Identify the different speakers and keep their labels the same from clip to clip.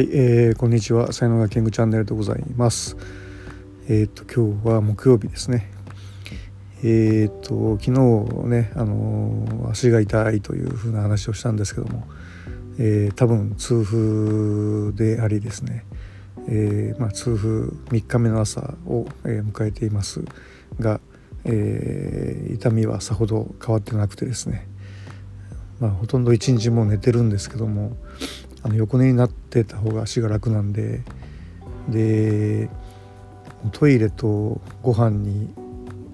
Speaker 1: はい、えー、こんにちは。才能がキングチャンネルでございます。えっ、ー、と今日は木曜日ですね。えっ、ー、と昨日ね、あの足が痛いというふうな話をしたんですけども、えー、多分痛風でありですね。えー、まあ痛風3日目の朝を、え迎えていますが、え痛みはさほど変わってなくてですね。まあほとんど一日も寝てるんですけども。あの横寝になってた方が足が楽なんででトイレとご飯に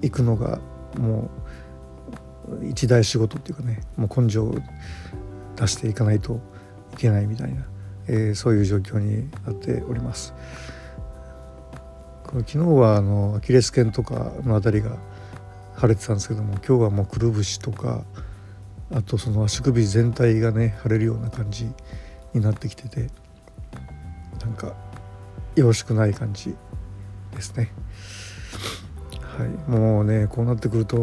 Speaker 1: 行くのがもう一大仕事っていうかねもう根性を出していかないといけないみたいな、えー、そういう状況になっております。この昨日はあのアキレス腱とかの辺りが腫れてたんですけども今日はもうくるぶしとかあとその足首全体がね腫れるような感じになってきててなんかよろしくない感じですね。はい、もうねこうなってくると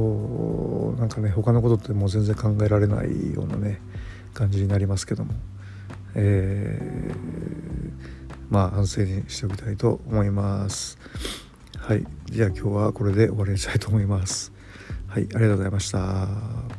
Speaker 1: なんかね他のことってもう全然考えられないようなね感じになりますけども、えー、まあ反省にしておきたいと思います。はい、じゃあ今日はこれで終わりにしたいと思います。はい、ありがとうございました。